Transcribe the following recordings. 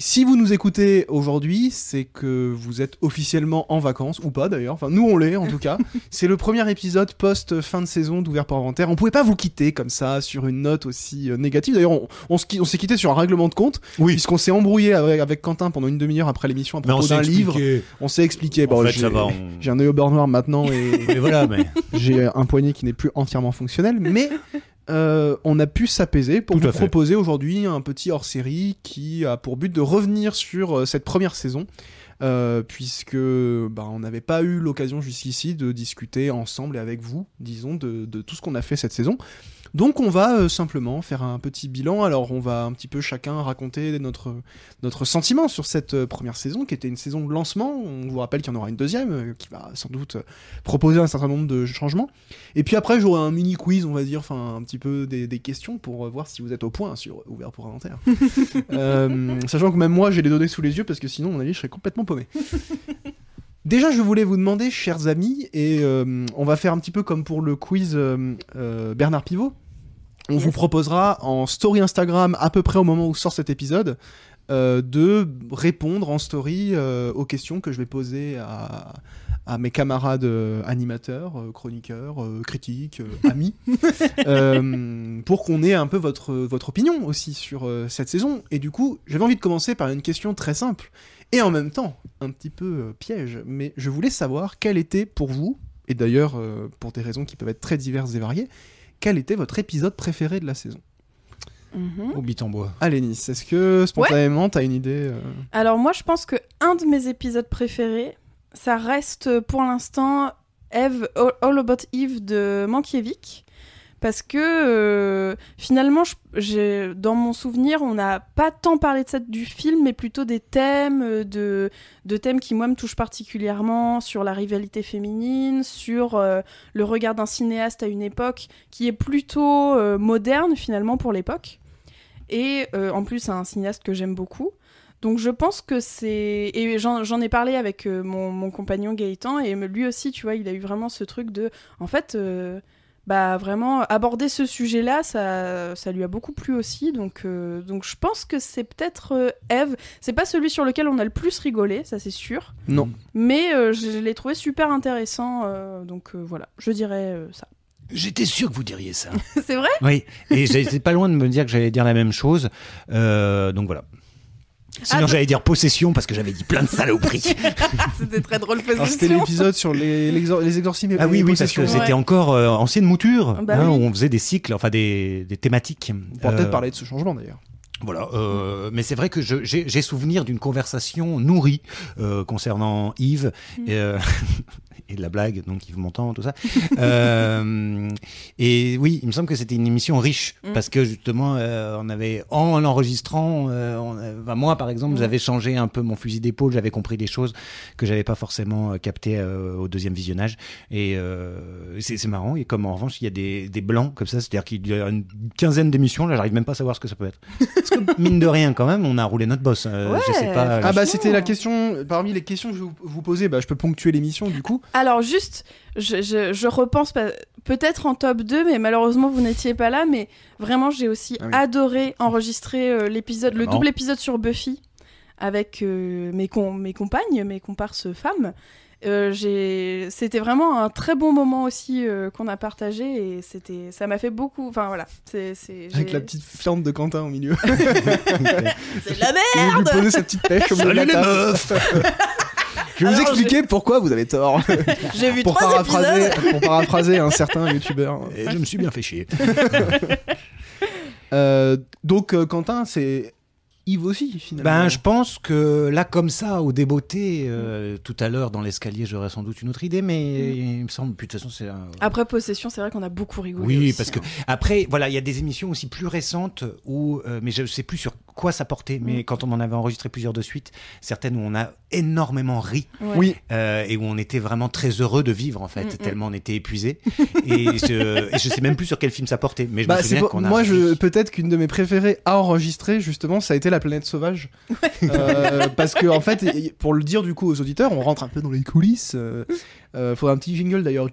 si vous nous écoutez aujourd'hui, c'est que vous êtes officiellement en vacances, ou pas d'ailleurs, enfin nous on l'est en tout cas. c'est le premier épisode post-fin de saison d'Ouvert pour Inventaire. On pouvait pas vous quitter comme ça, sur une note aussi euh, négative. D'ailleurs, on, s'est quitté sur un règlement de compte, Oui. puisqu'on s'est embrouillé avec, avec Quentin pendant une demi-heure après l'émission à propos d'un livre. On s'est expliqué. Bon, on- j'ai un œil au beurre noir maintenant et Mais voilà, mais. j'ai un poignet qui n'est plus entièrement fonctionnel, mais euh, on a pu s'apaiser pour Tout vous proposer aujourd'hui un petit hors-série qui a pour but de revenir sur euh, cette première saison. euh, puisque bah, on n'avait pas eu l'occasion jusqu'ici de discuter ensemble et avec vous, disons, de, de tout ce qu'on a fait cette saison. Donc on va euh, simplement faire un petit bilan. Alors on va un petit peu chacun raconter notre, notre sentiment sur cette euh, première saison, qui était une saison de lancement. On vous rappelle qu'il y en aura une deuxième, euh, qui va sans doute proposer un certain nombre de changements. Et puis après j'aurai un mini quiz, on va dire, enfin un petit peu des, des questions pour voir si vous êtes au point sur Ouvert pour Inventaire. Sachant que même moi j'ai les données sous les yeux, parce que sinon mon avis je serais complètement paumé. Déjà, je voulais vous demander, chers amis, et euh, on va faire un petit peu comme pour le quiz euh, euh, Bernard Pivot. On vous proposera en story Instagram, à peu près au moment où sort cet épisode, de répondre en story aux questions que je vais poser à, à mes camarades animateurs, chroniqueurs, critiques, amis, pour qu'on ait un peu votre, votre opinion aussi sur cette saison. Et du coup, j'avais envie de commencer par une question très simple, et en même temps un petit peu euh, piège, mais je voulais savoir quel était pour vous, et d'ailleurs euh, pour des raisons qui peuvent être très diverses et variées, quel était votre épisode préféré de la saison? Mhm. Au bit en bois. Allez Nice, est-ce que spontanément t'as une idée euh, Alors moi, je pense que un de mes épisodes préférés, ça reste pour l'instant Eve, All All About Eve de Mankiewicz. Parce que euh, finalement, dans mon souvenir, on n'a pas tant parlé de ça du film, mais plutôt des thèmes, euh, de, thèmes qui, moi, me touchent particulièrement, sur la rivalité féminine, sur euh, le regard d'un cinéaste à une époque qui est plutôt moderne, finalement, pour l'époque. Et en plus, un cinéaste que j'aime beaucoup. Donc je pense que c'est... Et j'en ai parlé avec mon, compagnon Gaëtan, et lui aussi, tu vois, il a eu vraiment ce truc de... En fait, bah vraiment, aborder ce sujet-là, ça, ça lui a beaucoup plu aussi. Donc, euh, donc je pense que c'est peut-être euh, Eve. C'est pas celui sur lequel on a le plus rigolé, ça c'est sûr. Non. Mais euh, je l'ai trouvé super intéressant. euh, donc euh, voilà, je dirais euh, ça. J'étais sûr que vous diriez ça. c'est vrai? Oui, et j'étais pas loin de me dire que j'allais dire la même chose. Euh, donc voilà. Sinon, Ah, j'allais dire possession parce que j'avais dit plein de saloperies. C'était très drôle Alors c'était l'épisode sur les, l'exor- les exorcismes ah oui, oui, parce que. Ouais. c'était encore euh, ancienne mouture, Bah hein, oui. où on faisait des cycles, enfin des, des thématiques. On pourra Euh, peut-être parler de ce changement d'ailleurs. Voilà, euh, mais c'est vrai que j'ai souvenir d'une conversation nourrie euh, concernant Yves Mm. et, euh, et de la blague, donc Yves Montand, tout ça. Euh, et oui, il me semble que c'était une émission riche Mm. parce que justement, euh, on avait en l'enregistrant, enfin, moi par exemple, Mm. j'avais changé un peu mon fusil d'épaule, j'avais compris des choses que j'avais pas forcément captées euh, au deuxième visionnage. Et euh, c'est c'est marrant. Et comme en revanche, il y a des, des blancs comme ça, c'est-à-dire qu'il y a une quinzaine d'émissions, là, j'arrive même pas à savoir ce que ça peut être. Parce que mine de rien, quand même, on a roulé notre boss. Euh, je sais pas. Ah bah c'était la question, parmi les questions que je vous- poser, bah, je peux ponctuer l'émission du coup. Alors juste, je, je- je repense peut-être en top 2, mais malheureusement vous n'étiez pas là, mais vraiment j'ai aussi Ah oui. adoré enregistrer euh, l'épisode, le double épisode sur Buffy avec euh, mes, com- mes compagnes, mes comparses femmes. Euh, c'était vraiment un très bon moment aussi euh, qu'on a partagé et c'était ça m'a fait beaucoup enfin voilà c'est Avec la petite fiente de Quentin au milieu. c'est de la merde Il lui posait sa petite pêche au milieu de la Salut les meufs Je vais vous expliquer pourquoi vous avez tort. j'ai vu pour, trois paraphraser, épisodes pour paraphraser un certain youtubeur. Et je me suis bien fait chier. Euh, donc Quentin, c'est Yves aussi finalement. Ben, je pense que là, comme ça, au débeauté, euh, tout à l'heure dans l'escalier, j'aurais sans doute une autre idée, mais il me semble, puis de toute façon, c'est un- après possession c'est vrai qu'on a beaucoup rigolé Oui, aussi, parce que hein. après, voilà, il y a des émissions aussi plus récentes où, euh, mais je sais plus sur quoi ça portait, mais Mm. quand on en avait enregistré plusieurs de suite, certaines où on a énormément ri Ouais. Oui, euh, et où on était vraiment très heureux de vivre en fait, Mm, mm. tellement on était épuisé. et, je, et je sais même plus sur quel film ça portait, mais je bah, me c'est souviens qu'on a. moi je peut-être qu'une de mes préférées à enregistrer justement, ça a été la planète sauvage. Euh, parce que en fait, pour le dire du coup aux auditeurs, on rentre un peu dans les coulisses. Euh, euh, faudra un petit jingle d'ailleurs,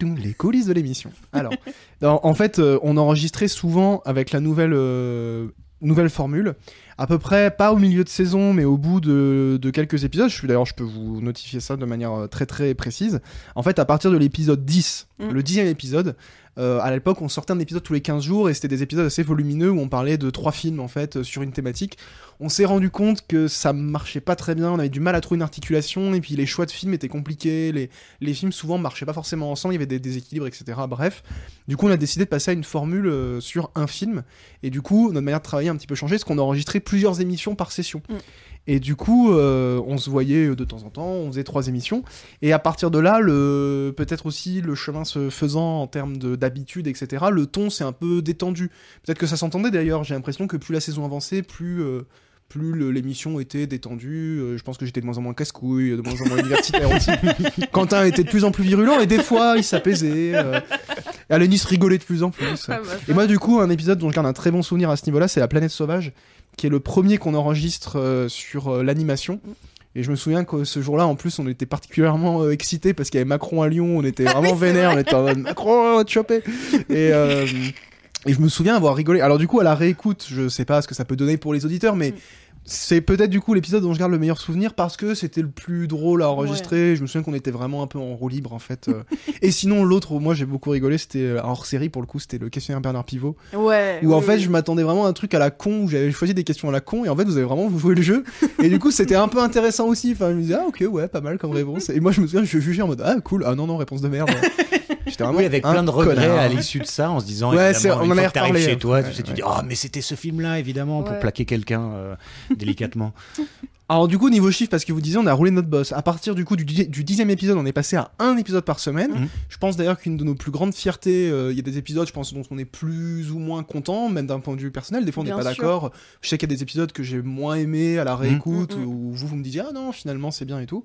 les coulisses de l'émission. Alors, en, fait, euh, on enregistrait souvent avec la nouvelle. euh, nouvelle formule. À peu près, pas au milieu de saison, mais au bout de, de quelques épisodes. Je suis d'ailleurs, je peux vous notifier ça de manière très très précise. En fait, à partir de l'épisode 10, Mm. le dixième épisode, euh, à l'époque, on sortait un épisode tous les 15 jours et c'était des épisodes assez volumineux où on parlait de trois films en fait euh, sur une thématique. On s'est rendu compte que ça marchait pas très bien, on avait du mal à trouver une articulation et puis les choix de films étaient compliqués, les, les films souvent marchaient pas forcément ensemble, il y avait des déséquilibres, etc. Bref, du coup, on a décidé de passer à une formule euh, sur un film et du coup, notre manière de travailler a un petit peu changé parce qu'on a enregistré plusieurs émissions par session. Mm. Et du coup, euh, on se voyait de temps en temps, on faisait trois émissions. Et à partir de là, le peut-être aussi le chemin se faisant en termes de- d'habitude, etc. Le ton s'est un peu détendu. Peut-être que ça s'entendait d'ailleurs. J'ai l'impression que plus la saison avançait, plus euh, plus le- l'émission était détendue. Euh, je pense que j'étais de moins en moins casse-couille, de moins en moins universitaire aussi. Quentin était de plus en plus virulent et des fois il s'apaisait. Euh, Alanis rigolait de plus en plus. Ah bah, Et moi, du coup, un épisode dont je garde un très bon souvenir à ce niveau-là, c'est La planète sauvage, qui est le premier qu'on enregistre euh, sur euh, l'animation. Et je me souviens que ce jour-là, en plus, on était particulièrement euh, excités parce qu'il y avait Macron à Lyon, on était vraiment vénère, on était en mode Macron, on va te choper. Et, euh, et je me souviens avoir rigolé. Alors, du coup, à la réécoute, je sais pas ce que ça peut donner pour les auditeurs, mais Mm. C'est peut-être du coup l'épisode dont je garde le meilleur souvenir parce que c'était le plus drôle à enregistrer. Je me souviens qu'on était vraiment un peu en roue libre en fait. euh. et sinon, l'autre moi j'ai beaucoup rigolé, c'était euh, hors série pour le coup, c'était le questionnaire Bernard Pivot. Ouais. Où en fait, oui. je m'attendais vraiment à un truc à la con, où j'avais choisi des questions à la con, et en fait, vous avez vraiment joué le jeu. Et du coup, c'était un peu intéressant aussi. Enfin, je me disais, ah ok, ouais, pas mal comme réponse. Et moi, je me souviens, je jugeais en mode, ah cool, ah non, non, réponse de merde. J'étais vraiment Oui, avec un plein de regrets connard. à l'issue de ça, en se disant, Ouais, évidemment, c'est- on une en fois avait que t'arrives reparlé, chez hein. toi, tu, Ouais, sais, tu dis, oh, mais c'était ce film-là, évidemment, pour plaquer quelqu'un euh, délicatement. Alors du coup, niveau chiffre, parce que vous disiez, on a roulé notre boss. À partir du coup du, di- du dixième épisode, on est passé à un épisode par semaine. Mhm. Je pense d'ailleurs qu'une de nos plus grandes fiertés, euh, il y a des épisodes, je pense, dont on est plus ou moins content, même d'un point de vue personnel. Des fois, on n'est pas sûr. d'accord. Je sais qu'il y a des épisodes que j'ai moins aimés à la réécoute, Mhm. Mhm. où vous, vous me disiez, ah non, finalement, c'est bien et tout.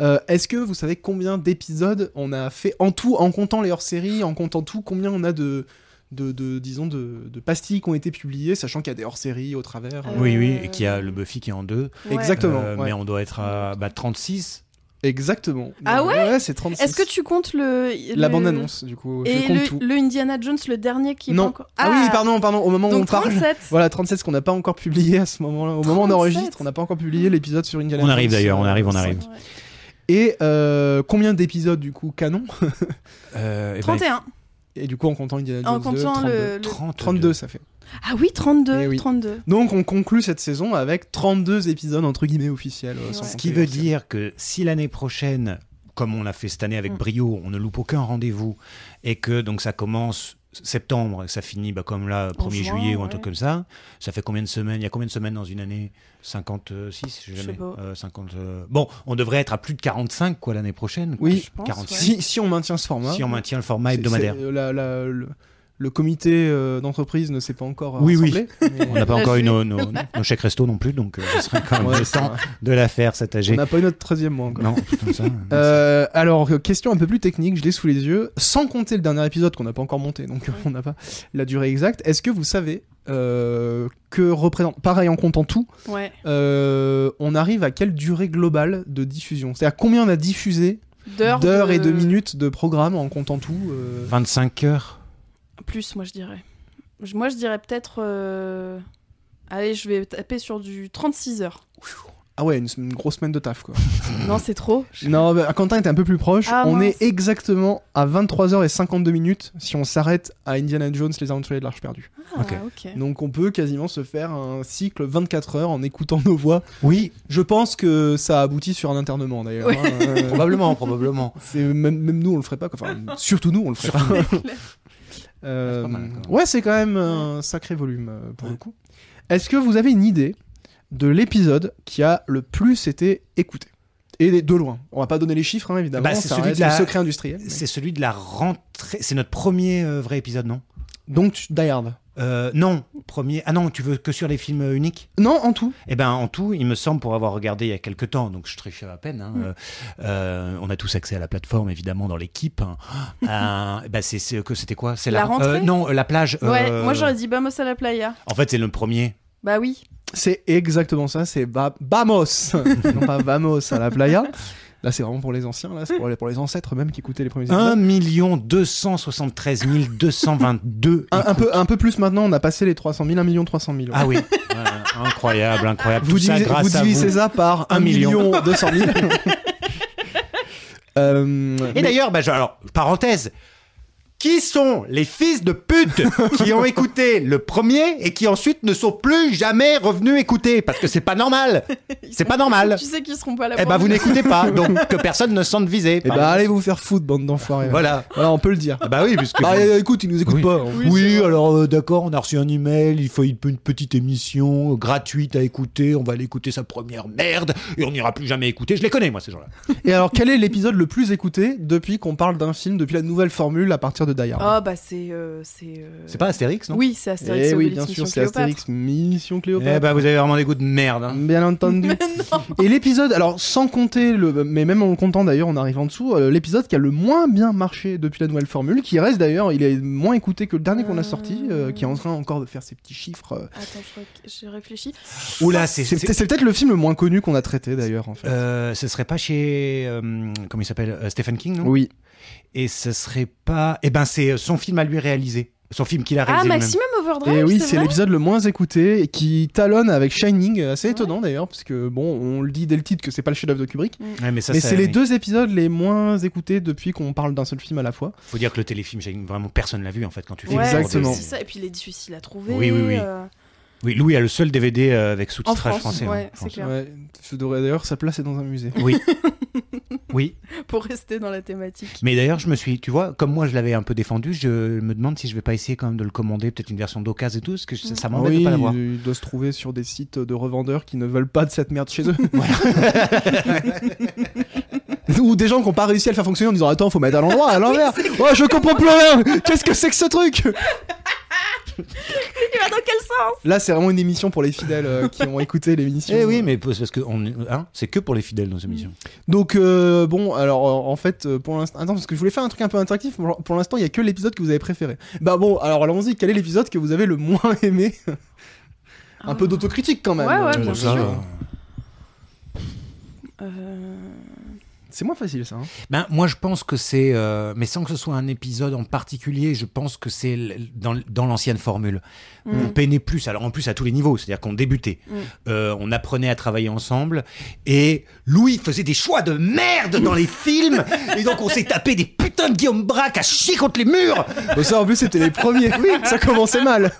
Euh, Est-ce que vous savez combien d'épisodes on a fait en tout, en comptant les hors-séries, en comptant tout, combien on a de... De, de- disons de, de pastilles qui ont été publiées sachant qu'il y a des hors-séries au travers Euh, Oui, oui, et qu'il y a le Buffy qui est en deux. Ouais. exactement Euh, ouais. Mais on doit être à bah, 36. Exactement. Ah ouais Ouais, c'est 36. Est-ce que tu comptes le. La le- bande-annonce, du coup. Et je compte le, tout. le Indiana Jones, le dernier qui est Non. pas encore. Ah, oui, pardon, pardon. Au moment où on Donc parle. 37. Voilà, 37, ce qu'on n'a pas encore publié à ce moment-là. Au moment où on 37. enregistre, on n'a pas encore publié l'épisode sur Indiana On arrive Jones, d'ailleurs, on arrive, on arrive. Ouais. Et euh, combien d'épisodes, du coup, canon? Euh, et ben, 31. Et du coup, en comptant Indiana En Jones 2, comptant 32. le, le- 32. 32, ça fait. Ah oui, 32. Eh oui. 32. Donc, on conclut cette saison avec 32 épisodes, entre guillemets, officiels. euh, Ouais. Ce qui veut dire que si l'année prochaine, comme on l'a fait cette année avec Mm. brio, on ne loupe aucun rendez-vous et que donc ça commence septembre et ça finit bah, comme là 1er juin, juillet ou un ouais. truc comme ça, ça fait combien de semaines? Il y a combien de semaines dans une année? 56 je sais pas. Euh, 50, euh, Bon, on devrait être à plus de 45 quoi l'année prochaine. Oui, Je pense, 46. Si, si on maintient ce format. Si on maintient le format hebdomadaire. c'est, euh, la- la- le, le comité euh, d'entreprise ne s'est pas encore euh, Oui, oui. mais- On n'a pas encore eu nos, nos, nos chèques resto non plus, donc euh, ce serait quand même Ouais, le temps de la faire cette AG. On n'a pas eu notre 13e mois encore. Non, comme ça. Euh, alors, question un peu plus technique, je l'ai sous les yeux. Sans compter le dernier épisode qu'on n'a pas encore monté, donc on n'a pas la durée exacte. Est-ce que vous savez euh, que représente, pareil en comptant tout, Ouais. euh, on arrive à quelle durée globale de diffusion? C'est-à-dire combien on a diffusé D'heures. d'heures de- et de minutes de programme en comptant tout euh, 25 heures. Plus, moi, je dirais. Moi, je dirais peut-être. euh, Allez, je vais taper sur du 36 heures. Ah ouais, une, une grosse semaine de taf quoi. non, c'est trop. non, bah, Quentin était un peu plus proche. Ah, on mince. est exactement à 23h52 minutes si on s'arrête à Indiana Jones, les aventuriers de l'Arche perdue. Ah, ok. Donc on peut quasiment se faire un cycle 24 heures en écoutant nos voix. Oui, Je pense que ça aboutit sur un internement d'ailleurs. Ouais. hein, euh, probablement, probablement. c'est même, même nous on le ferait pas. quoi. Enfin, surtout nous on le ferait pas. Euh, C'est pas mal, quand même. ouais, c'est quand même un sacré volume euh, pour le coup. Est-ce que vous avez une idée de l'épisode qui a le plus été écouté? Et de loin. On va pas donner les chiffres hein, évidemment. Bah, c'est celui de la- le secret industriel. mais- C'est celui de la rentrée. C'est notre premier euh, vrai épisode, non? Donc tu- Die Hard. Euh, Non, premier. Ah non, tu veux que sur les films euh, uniques? Non, en tout. Eh ben, en tout, il me semble, pour avoir regardé il y a quelques temps, donc je triche à peine. hein, Mm. euh, on a tous accès à la plateforme, évidemment, dans l'équipe. hein. Euh, eh ben, c'est c'est- que c'était quoi? C'est La rentrée? Euh, Non, la plage. Ouais, euh, moi, j'aurais dit Vamos à la playa. En fait, c'est le premier. Bah oui. C'est exactement ça. C'est va- Vamos. non pas Vamos à la playa. Là, c'est vraiment pour les anciens, là, c'est pour les, pour les ancêtres même qui écoutaient les premiers 1 épisodes. 273 222. Un, un peu, un peu plus maintenant, on a passé les 300 000, 1 million 300 000. Ah oui, Voilà, incroyable, incroyable. Vous Tout ça divisez, grâce vous à divisez vous. ça par 1 Un million. million 200 000. Euh, Et mais- d'ailleurs, bah, alors, parenthèse, qui sont les fils de pute qui ont écouté le premier et qui ensuite ne sont plus jamais revenus écouter? Parce que c'est pas normal. C'est pas normal. Tu sais qu'ils seront pas là. Eh ben, vous n'écoutez pas, donc que personne ne se sente visé. Eh bah, allez vous faire foutre, bande d'enfoirés. Voilà. Voilà, on peut le dire. Ah Bah oui, puisque. Bah, euh, écoute, ils nous écoutent Oui. pas. Oui, alors euh, d'accord, on a reçu un email, il faut une, une petite émission euh, gratuite à écouter, on va aller écouter sa première merde et on n'ira plus jamais écouter. Je les connais moi ces gens-là. Et alors, quel est l'épisode le plus écouté depuis qu'on parle d'un film, depuis la nouvelle formule à partir de Die Hard Ah bah c'est euh, c'est. euh, C'est pas Astérix, non? Oui, c'est Astérix. Eh et oui, Obélix, bien Mission sûr, c'est Cléopâtre. Astérix Mission Cléopâtre. Eh bah vous avez vraiment des goûts de merde. hein. Bien entendu. Mais non. Et l'épisode, alors sans compter, le, mais même en le comptant d'ailleurs en arrivant en dessous, euh, l'épisode qui a le moins bien marché depuis la nouvelle formule, qui reste d'ailleurs, il est moins écouté que le dernier qu'on a sorti, euh, qui est en train encore de faire ses petits chiffres. euh. Attends, je, re- je réfléchis. Oula, c'est. C'est c'est- peut- c'est peut-être le film le moins connu qu'on a traité d'ailleurs en fait. Euh, ce serait pas chez euh, comment il s'appelle euh, Stephen King, non? Oui. Et ce serait pas. Eh ben c'est euh, son film à lui réaliser, son film qu'il a Ah, réalisé lui-même. Maximum Overdrive. Et oui, c'est l'épisode le moins écouté qui talonne avec Shining, assez Ouais. étonnant d'ailleurs, parce que bon, on le dit dès le titre que c'est pas le chef-d'œuvre de Kubrick, Ouais, mais c'est les deux épisodes les moins écoutés depuis qu'on parle d'un seul film à la fois. Faut dire que le téléfilm, vraiment personne l'a vu en fait quand tu fais. Ouais, Exactement. c'est ça. Et puis il est difficile à trouver. Oui, oui, oui. euh, Oui, Louis a le seul DVD euh, avec sous-titrage En France, français. ouais, je c'est clair. Ouais, ça devrait d'ailleurs sa place est dans un musée. Oui. oui. pour rester dans la thématique. Mais d'ailleurs, je me suis, tu vois, comme moi je l'avais un peu défendu, je me demande si je vais pas essayer quand même de le commander, peut-être une version d'occasion et tout, parce que ça, ça m'embête oui, de pas l'avoir. il doit se trouver sur des sites de revendeurs qui ne veulent pas de cette merde chez eux. Ou des gens qui n'ont pas réussi à le faire fonctionner en disant Attends, faut mettre à l'endroit, à l'envers. Oh, je comprends plus rien. Qu'est-ce que c'est que ce truc? Il va dans quel sens Là, c'est vraiment une émission pour les fidèles euh, qui ont écouté l'émission. Eh oui, mais c'est parce que on, hein, c'est que pour les fidèles dans cette émission. Donc, euh, bon, alors euh, en fait, pour l'instant. Attends, parce que je voulais faire un truc un peu interactif. Pour, l'instant, il y a que l'épisode que vous avez préféré. Bah bon, alors allons-y. Quel est l'épisode que vous avez le moins aimé? Un peu d'autocritique quand même. Ouais, ouais, bien sûr. Euh, C'est moins facile ça. hein. Ben, moi, je pense que c'est, euh, mais sans que ce soit un épisode en particulier, je pense que c'est dans, dans l'ancienne formule. On mm. peinait plus, alors en plus à tous les niveaux, c'est-à-dire qu'on débutait, Mm. Euh, on apprenait à travailler ensemble, et Louis faisait des choix de merde dans les films, et donc on s'est tapé des putains de Guillaume Braque à chier contre les murs. Bon, ça en plus, c'était les premiers. Oui, ça commençait mal.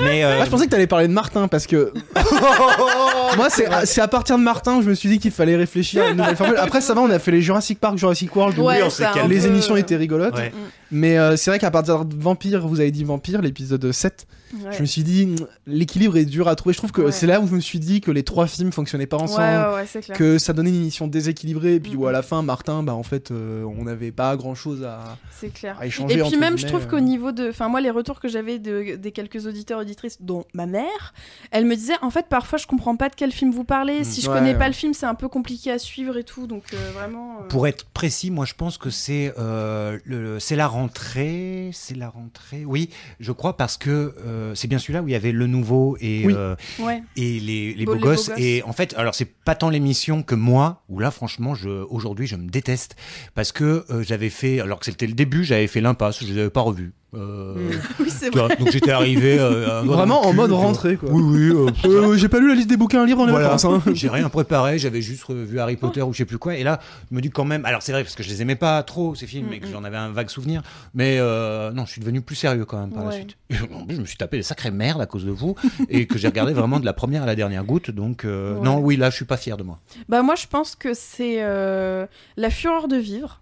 Mais euh, Ah, je pensais que t'allais parler de Martin parce que moi c'est c'est à partir de Martin que je me suis dit qu'il fallait réfléchir à une nouvelle formule. Après ça va, on a fait les Jurassic Park, Jurassic World, Ouais, on ça, les peu, émissions étaient rigolotes. Ouais. Mais euh, c'est vrai qu'à partir de Vampire, vous avez dit Vampire, l'épisode 7, Ouais. je me suis dit mm, l'équilibre est dur à trouver. Je trouve que Ouais. c'est là où je me suis dit que les trois films fonctionnaient pas ensemble. ouais, ouais, c'est clair. Que ça donnait une émission déséquilibrée, et puis où Mhm. à la fin, Martin, bah en fait, euh, on n'avait pas grand chose à. Clair. à échanger, Et puis même, je trouve euh. qu'au niveau de, enfin moi, les retours que j'avais de, des quelques auditeurs auditrices, dont ma mère, elle me disait, en fait, parfois, je comprends pas de quel film vous parlez. Si je Mm. Ouais, connais ouais. pas le film, c'est un peu compliqué à suivre et tout. Donc euh, vraiment. euh, Pour être précis, moi je pense que c'est euh, le- c'est la rentrée, c'est la rentrée. Oui, je crois parce que euh, c'est bien celui-là où il y avait le nouveau et Oui. euh, Ouais. et les, les Beau- beaux les beaux gosses. gosses. Et en fait, alors c'est pas tant l'émission que moi où là franchement, je aujourd'hui je me déteste parce que euh, j'avais fait alors que c'était le début, j'avais fait l'impasse, je les avais pas revus. Euh, Oui, c'est vrai. donc j'étais arrivé euh, Vraiment en cul, mode rentrée, quoi. Oui, oui. euh, Euh, J'ai pas lu la liste des bouquins à lire dans les voilà. vacances. hein. J'ai rien préparé, j'avais juste revu Harry Potter ou je sais plus quoi. Et là, je me dis quand même. Alors c'est vrai parce que je les aimais pas trop ces films Mm, et que mm. j'en avais un vague souvenir. Mais euh, non, je suis devenu plus sérieux quand même par la suite. Et en plus, je me suis tapé des sacrées merdes à cause de vous et que j'ai regardé vraiment de la première à la dernière goutte. Donc euh, Ouais. non, oui, là, je suis pas fier de moi. Bah moi je pense que c'est euh, la fureur de vivre.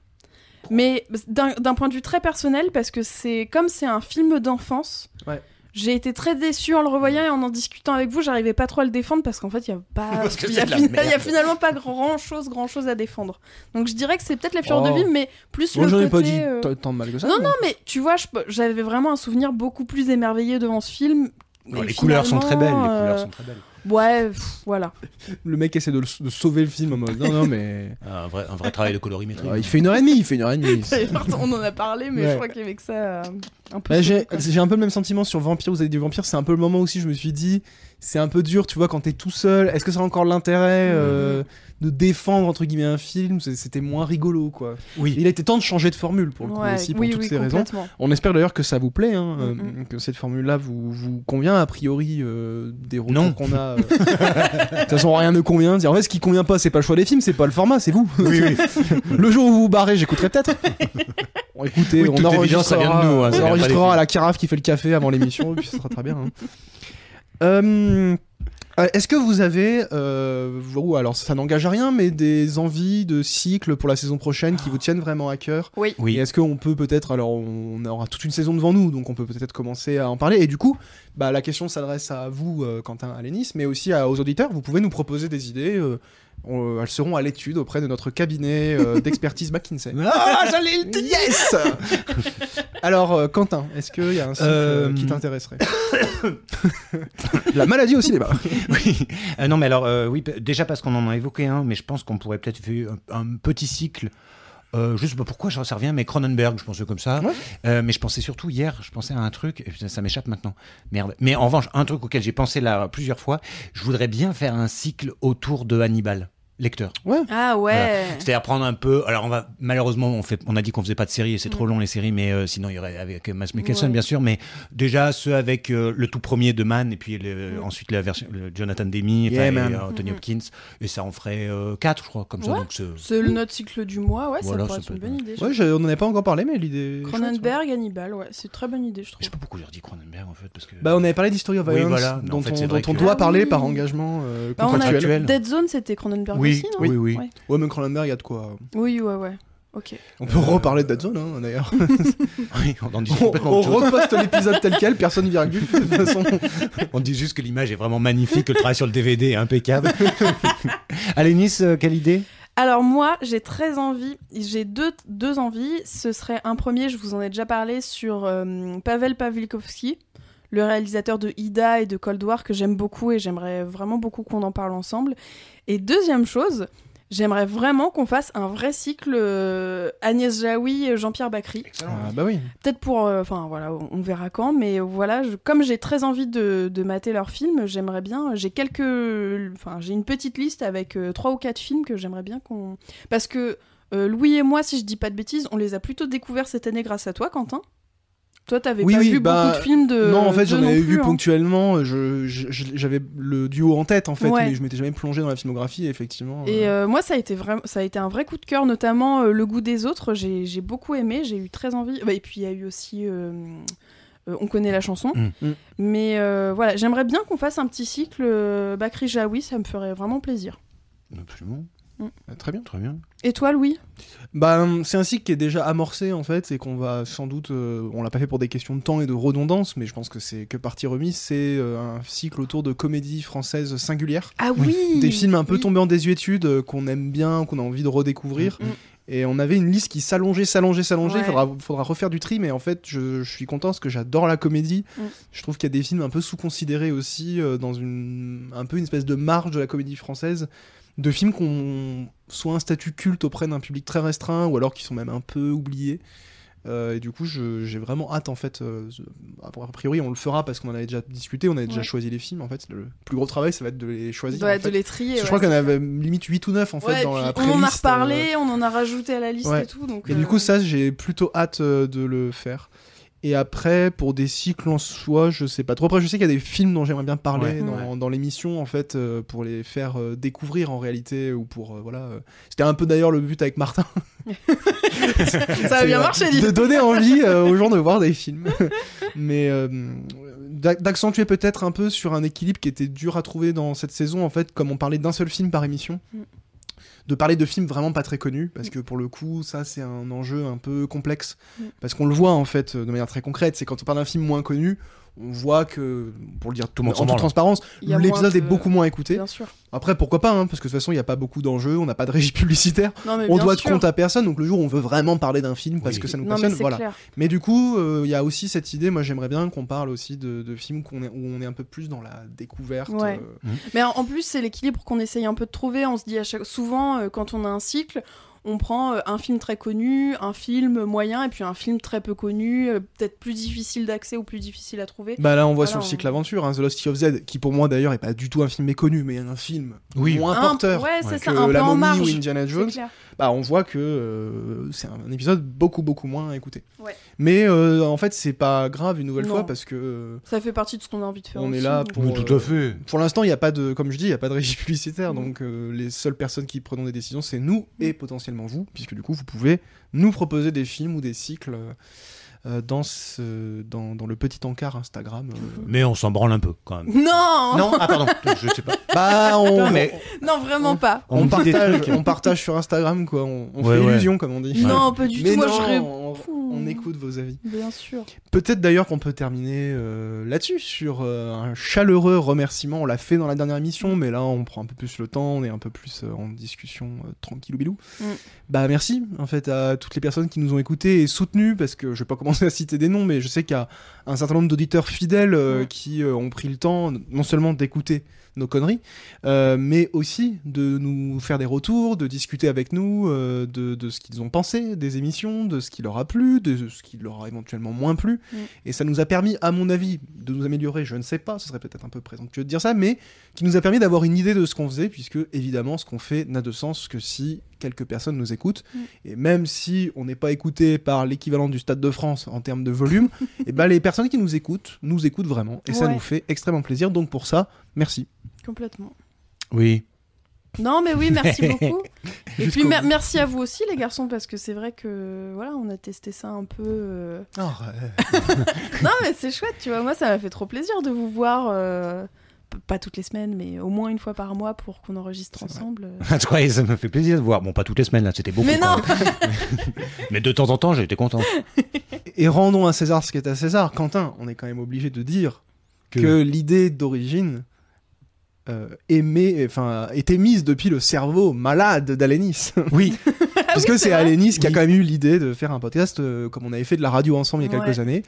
Mais d'un point de vue très personnel, parce que c'est comme c'est un film d'enfance, Ouais. j'ai été très déçue en le revoyant et en en discutant avec vous, j'arrivais pas trop à le défendre parce qu'en fait il y a pas, il y, a y finalement pas grand chose, grand chose à défendre. Donc je dirais que c'est peut-être la fureur Oh. de vivre, mais plus Moi le côté. pas dit euh, tant de mal que ça. Non, non, mais tu vois, j'avais vraiment un souvenir beaucoup plus émerveillé devant ce film. Non, les couleurs sont très belles. Les couleurs sont très belles. Ouais, pff, voilà. Le mec essaie de, le- de sauver le film en mode non, non, mais. Un vrai, un vrai travail de colorimétrie. Ah, il fait une heure et demie, il fait une heure et demie. on en a parlé, mais Ouais. je crois qu'il y avait que ça euh, un peu. Ouais, sauvé, j'ai un peu le même sentiment sur Vampire. Vous avez dit Vampire, c'est un peu le moment aussi. Je me suis dit, c'est un peu dur, tu vois, quand t'es tout seul. Est-ce que ça a encore l'intérêt euh, de défendre entre guillemets un film C'est- C'était moins rigolo, quoi. Oui. Il a été temps de changer de formule pour le coup Ouais, aussi pour oui, toutes oui, ces raisons. complètement. On espère d'ailleurs que ça vous plaît, hein, euh, Mm, que cette formule-là vous, vous convient a priori euh, des retours Non. qu'on a. euh. De toute façon, rien ne convient. Dire en fait, ce qui convient pas, c'est pas le choix des films, c'est pas le format, c'est vous. le jour où vous vous barrez, j'écouterai peut-être. Bon, écoutez, Oui, on ça enregistrera, vient de nous, hein, on enregistrera à la carafe qui fait le café avant l'émission, et puis ça sera très bien. hein. Euh, Est-ce que vous avez, euh, vous- alors ça n'engage à rien, mais des envies de cycle pour la saison prochaine qui vous tiennent vraiment à cœur? Oui. Oui. et est-ce qu'on peut peut-être, alors on aura toute une saison devant nous, donc on peut peut-être commencer à en parler. Et du coup, bah, la question s'adresse à vous, euh, Quentin Alénis, mais aussi à- aux auditeurs. Vous pouvez nous proposer des idées. euh, on- elles seront à l'étude auprès de notre cabinet euh, d'expertise McKinsey. Ah, j'allais le dire Yes Alors, euh, Quentin, est-ce qu'il y a un cycle euh, Euh, qui t'intéresserait La maladie aussi, les bas. Oui. Euh, non, mais alors, euh, oui, déjà parce qu'on en a évoqué un, mais je pense qu'on pourrait peut-être faire un, un petit cycle. Euh, je sais pas pourquoi, j'en rien, mais Cronenberg, je pensais comme ça. Ouais. Euh, mais je pensais surtout hier, je pensais à un truc, et putain, ça m'échappe maintenant. Merde. Mais en revanche, un truc auquel j'ai pensé là plusieurs fois, je voudrais bien faire un cycle autour de Hannibal, lecteur. Ah ouais. C'est-à-dire prendre un peu. Alors on va malheureusement on fait on a dit qu'on faisait pas de séries et c'est trop Mm. long les séries mais euh, sinon il y aurait avec Mads Mikkelsen Ouais. bien sûr mais déjà ceux avec euh, le tout premier de Man et puis le- Mm. ensuite la version le Jonathan Demi Yeah, et, man. euh, Anthony Mhm. Hopkins et ça en ferait euh, quatre je crois comme ça Ouais. donc c'est- C'est le notre cycle du mois, ouais, Voilà, ça pourrait ça être une bonne idée. Ouais, je- on n'en avait pas encore parlé, mais l'idée. ouais. Cronenberg, Hannibal, ouais, c'est une très bonne idée, je je trouve. sais pas pourquoi j'ai redit Cronenberg en fait parce que Bah, on avait parlé d'History of Oui, Violence, voilà, mais en dont, fait, on, c'est dont on doit Ah parler oui. par engagement Bah, on a contractuel. Dead Zone, c'était Cronenberg Oui, aussi, non oui, oui. Ouais. Ouais, mais Cronenberg, il y a de quoi. Oui, ouais, ouais. Ok. On peut reparler de Dead Zone, hein, d'ailleurs. Oui, on en dit on complètement on autre chose. reposte l'épisode tel quel, personne virgule, de toute façon. On dit juste que l'image est vraiment magnifique que le travail sur le DVD est impeccable Allez Nice euh, quelle idée? Alors moi, j'ai très envie, j'ai deux, deux envies. Ce serait un premier, je vous en ai déjà parlé, sur euh, Pavel Pawlikowski, le réalisateur de Ida et de Cold War, que j'aime beaucoup et j'aimerais vraiment beaucoup qu'on en parle ensemble. Et deuxième chose, j'aimerais vraiment qu'on fasse un vrai cycle euh, Agnès Jaoui, Jean-Pierre Bacry. Ah, bah oui. Peut-être pour, euh, enfin voilà, on verra quand, mais voilà, je- comme j'ai très envie de, de mater leurs films, j'aimerais bien, j'ai quelques, enfin j'ai une petite liste avec euh, trois ou quatre films que j'aimerais bien qu'on, parce que euh, Louis et moi, si je dis pas de bêtises, on les a plutôt découverts cette année grâce à toi, Quentin. Toi, t'avais Oui, pas oui, vu bah, beaucoup de films de. non, en fait, j'en avais vu hein. ponctuellement. je- je- J'avais le duo en tête, en fait, Ouais. mais je m'étais jamais plongé dans la filmographie, effectivement. Et euh, euh, moi, ça a été vraiment, ça a été un vrai coup de cœur, notamment euh, le goût des autres. J'ai j'ai beaucoup aimé, j'ai eu très envie. Bah, et puis il y a eu aussi, euh, euh, on connaît la chanson. Mm. Mm. Mais euh, voilà, j'aimerais bien qu'on fasse un petit cycle euh, Bakri Jaoui, ça me ferait vraiment plaisir. Absolument, Très bien. très bien. Et toi, Louis? Bah, c'est un cycle qui est déjà amorcé en fait, et qu'on va sans doute, euh, on l'a pas fait pour des questions de temps et de redondance, mais je pense que c'est que partie remise. C'est euh, un cycle autour de comédies françaises singulières, Ah oui, des films un peu oui. tombés en désuétude euh, qu'on aime bien, qu'on a envie de redécouvrir. Mm. Et on avait une liste qui s'allongeait, s'allongeait, s'allongeait. Il Ouais. faudra, faudra refaire du tri, mais en fait, je, je suis content parce que j'adore la comédie. Mm. Je trouve qu'il y a des films un peu sous-considérés aussi, euh, dans une, un peu une espèce de marge de la comédie française. De films qui ont soit un statut culte auprès d'un public très restreint, ou alors qui sont même un peu oubliés. Euh, et du coup, j'ai vraiment hâte en fait. euh, a priori, on le fera parce qu'on en avait déjà discuté, on avait déjà choisi les films. En fait, le plus gros travail, ça va être de les choisir. Ouais, en fait. de les trier. Ouais, je crois qu'on avait limite 8 ou 9 en fait dans la on en a playlist, euh, reparlé, on en a rajouté à la liste et tout. Donc, Et du coup, ça, j'ai plutôt hâte de le faire. Et après, pour des cycles en soi, je sais pas trop. Après, je sais qu'il y a des films dont j'aimerais bien parler Ouais, dans, dans l'émission, en fait, euh, pour les faire euh, découvrir en réalité, ou pour, euh, voilà. C'était un peu d'ailleurs le but avec Martin. ça a bien marché, dis De donner envie aux gens de voir des films. Mais d'a- d'accentuer peut-être un peu sur un équilibre qui était dur à trouver dans cette saison, en fait, comme on parlait d'un seul film par émission. De parler de films vraiment pas très connus, parce que pour le coup, ça c'est un enjeu un peu complexe. Mm. Parce qu'on le voit en fait de manière très concrète, c'est quand on parle d'un film moins connu, on voit que, pour le dire tout le monde en toute transparence, l'épisode est de- beaucoup moins écouté. Bien sûr. Après, pourquoi pas, hein, parce que de toute façon, il n'y a pas beaucoup d'enjeux, on n'a pas de régie publicitaire, Non, mais on doit de sûr. compte à personne, donc le jour où on veut vraiment parler d'un film parce Oui. que ça nous Non, mais passionne, c'est voilà. clair. Mais du coup, euh, il y a aussi cette idée, moi j'aimerais bien qu'on parle aussi de, de films qu'on est, où on est un peu plus dans la découverte. Ouais. euh, Mais en en plus, c'est l'équilibre qu'on essaye un peu de trouver. On se dit à chaque... souvent, euh, quand on a un cycle, on prend euh, un film très connu, un film moyen, et puis un film très peu connu, euh, peut-être plus difficile d'accès ou plus difficile à trouver. Bah là, on voit Voilà, sur le on- cycle aventure, hein, The Lost City of Z, qui pour moi d'ailleurs est pas du tout un film méconnu, mais un film Oui. moins Un- porteur ouais, c'est Ouais. ça, que un peu La en Momie marge. ou Indiana Jones. Bah, on voit que euh, c'est un épisode beaucoup beaucoup moins écouté. Ouais. Mais euh, en fait, c'est pas grave une nouvelle Non. fois parce que euh, Ça fait partie de ce qu'on a envie de faire. On est là pour- Mais tout à fait. Pour l'instant, il n'y a pas de, comme je dis, il n'y a pas de régie publicitaire, Mm. donc euh, les seules personnes qui prennent des décisions, c'est nous et potentiellement vous, puisque du coup, vous pouvez nous proposer des films ou des cycles euh, dans, ce, dans, dans le petit encart Instagram. euh. Mais on s'en branle un peu quand même. Non, Non, ah pardon, je sais pas. Bah, on, mais Non, vraiment pas. on, partage, on partage sur Instagram, quoi. On, on Ouais, fait ouais. illusion, comme on dit. Non, pas du Mais tout. Moi, je on, on écoute vos avis. Bien sûr. Peut-être d'ailleurs qu'on peut terminer euh, là-dessus, sur euh, un chaleureux remerciement. On l'a fait dans la dernière émission, mais là on prend un peu plus le temps, on est un peu plus euh, en discussion euh, tranquillou bilou. Mm. Bah merci en fait à toutes les personnes qui nous ont écoutés et soutenus, parce que je vais pas commencer à citer des noms, mais je sais qu'il y a un certain nombre d'auditeurs fidèles euh, qui euh, ont pris le temps non seulement d'écouter nos conneries, euh, mais aussi de nous faire des retours, de discuter avec nous euh, de, de ce qu'ils ont pensé des émissions, de ce qui leur a plu, de ce qui leur a éventuellement moins plu. Mm. Et ça nous a permis, à mon avis, de nous améliorer, je ne sais pas, ce serait peut-être un peu présomptueux de dire ça, mais qui nous a permis d'avoir une idée de ce qu'on faisait, puisque évidemment ce qu'on fait n'a de sens que si quelques personnes nous écoutent. Mm. Et même si on n'est pas écouté par l'équivalent du Stade de France en termes de volume, et ben les personnes qui nous écoutent, nous écoutent vraiment. Et ça nous fait extrêmement plaisir. Donc pour ça, merci. Complètement. oui. Non, mais oui, merci beaucoup. Et puis mer- merci à vous aussi, les garçons, parce que c'est vrai que voilà, on a testé ça un peu. euh, Arrête. Non, mais c'est chouette, tu vois. Moi, ça m'a fait trop plaisir de vous voir. euh, Pas toutes les semaines, mais au moins une fois par mois pour qu'on enregistre ensemble. Je croyais ça me fait plaisir de voir. Bon, pas toutes les semaines, là, c'était beaucoup. Mais non. Mais de temps en temps, j'ai été content. Et rendons à César ce qui est à César. Quentin, on est quand même obligé de dire Que- que, l'idée d'origine euh, émet- enfin, était mise depuis le cerveau malade d'Alénis. Oui, Puisque oui, c'est c'est. Alénis qui a quand même eu l'idée de faire un podcast euh, comme on avait fait de la radio ensemble il y a quelques années.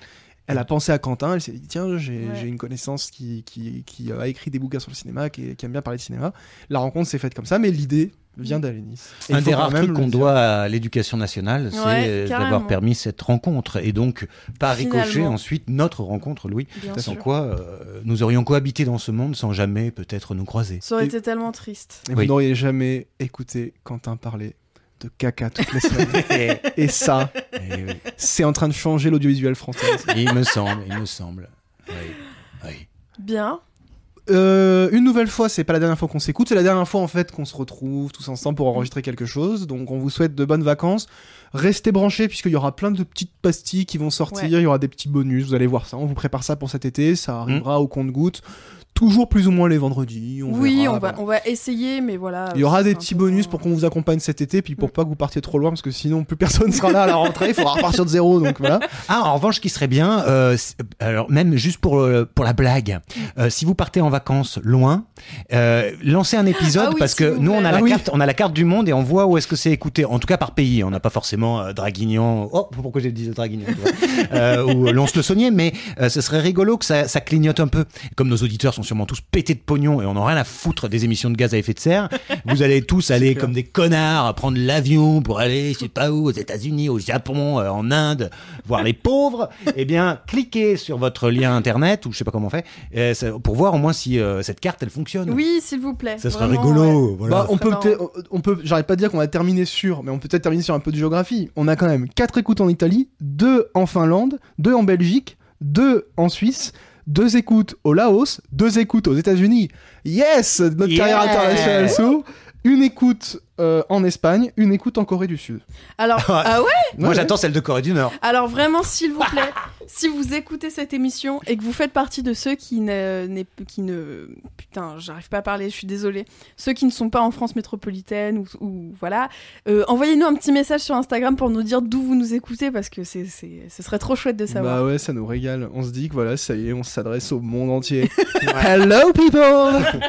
Elle a pensé à Quentin, elle s'est dit tiens, j'ai Ouais. une connaissance qui, qui, qui a écrit des bouquins sur le cinéma, qui, qui aime bien parler de cinéma. La rencontre s'est faite comme ça, mais l'idée vient d'Alénis. Un des rares trucs qu'on doit à l'éducation nationale, c'est Ouais, d'avoir permis cette rencontre. Et donc, par ricochet, Finalement. ensuite, notre rencontre, Louis. Bien Sans sûr. quoi, euh, nous aurions cohabité dans ce monde sans jamais peut-être nous croiser. Ça aurait Et- été tellement triste. Et Oui. vous n'auriez jamais écouté Quentin parler de caca toutes les semaines. Et ça, oui, c'est en train de changer l'audiovisuel français. il me semble, il me semble. Oui, oui. Bien. Euh, une nouvelle fois, c'est pas la dernière fois qu'on s'écoute, c'est la dernière fois en fait qu'on se retrouve tous ensemble pour enregistrer quelque chose. Donc on vous souhaite de bonnes vacances. Restez branchés puisqu'il y aura plein de petites pastilles qui vont sortir, Ouais. il y aura des petits bonus, vous allez voir ça. On vous prépare ça pour cet été, ça Mm. arrivera au compte-goutte. Toujours plus ou moins les vendredis. On oui, verra, on, va, voilà. on va essayer, mais voilà. Il y aura des petits bonus pour qu'on vous accompagne cet été, puis pour Mm. pas que vous partiez trop loin, parce que sinon plus personne sera là à la rentrée, il faudra repartir de zéro, donc voilà. Ah, en revanche, ce qui serait bien, euh, c'est- alors même juste pour euh, pour la blague, euh, si vous partez en vacances loin, euh, lancez un épisode Ah oui, parce que nous on a la Ah oui. carte, on a la carte du monde et on voit où est-ce que c'est écouté. En tout cas par pays, on n'a pas forcément euh, Draguignan. Oh, pourquoi j'ai dit Draguignan tu vois, euh, ou Lons-le-Saunier, mais euh, ce serait rigolo que ça, ça clignote un peu. Comme nos auditeurs sont sûrement tous pétés de pognon et on n'a rien à foutre des émissions de gaz à effet de serre, vous allez tous aller clair. comme des connards prendre l'avion pour aller, je sais pas où, aux États-Unis, au Japon, euh, en Inde, voir les pauvres. Eh bien, cliquez sur votre lien internet ou je sais pas comment on fait euh, ça- pour voir au moins si euh, cette carte elle fonctionne. Oui, s'il vous plaît. ça serait Vraiment, rigolo. ouais. Voilà. Bah, on serait peut peut-être, on peut, j'arrête pas de dire qu'on va terminer sur, mais on peut peut-être terminer sur un peu de géographie. On a quand même 4 écoutes en Italie, 2 en Finlande, 2 en Belgique, 2 en Suisse, 2 écoutes au Laos, 2 écoutes aux États-Unis. Yes! Notre Yeah carrière internationale s'ouvre. une écoute euh, en Espagne, une écoute en Corée du Sud. Alors, ah ouais? Moi, Ouais. j'attends celle de Corée du Nord. Alors vraiment, s'il vous plaît, si vous écoutez cette émission et que vous faites partie de ceux qui ne, qui ne, putain, j'arrive pas à parler, je suis désolée, ceux qui ne sont pas en France métropolitaine ou, ou voilà, euh, envoyez-nous un petit message sur Instagram pour nous dire d'où vous nous écoutez parce que c'est, c'est, ce serait trop chouette de savoir. Bah ouais, ça nous régale. On se dit que voilà, ça y est, on s'adresse au monde entier. Hello people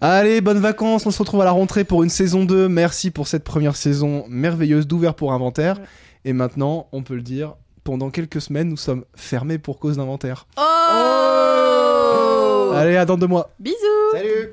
Allez, bonnes vacances, on se retrouve à la rentrée pour une saison 2. Merci pour cette première saison merveilleuse d'ouvert pour inventaire. Ouais. Et maintenant, on peut le dire, pendant quelques semaines, nous sommes fermés pour cause d'inventaire. Oh, Allez, à dans deux mois. Bisous Salut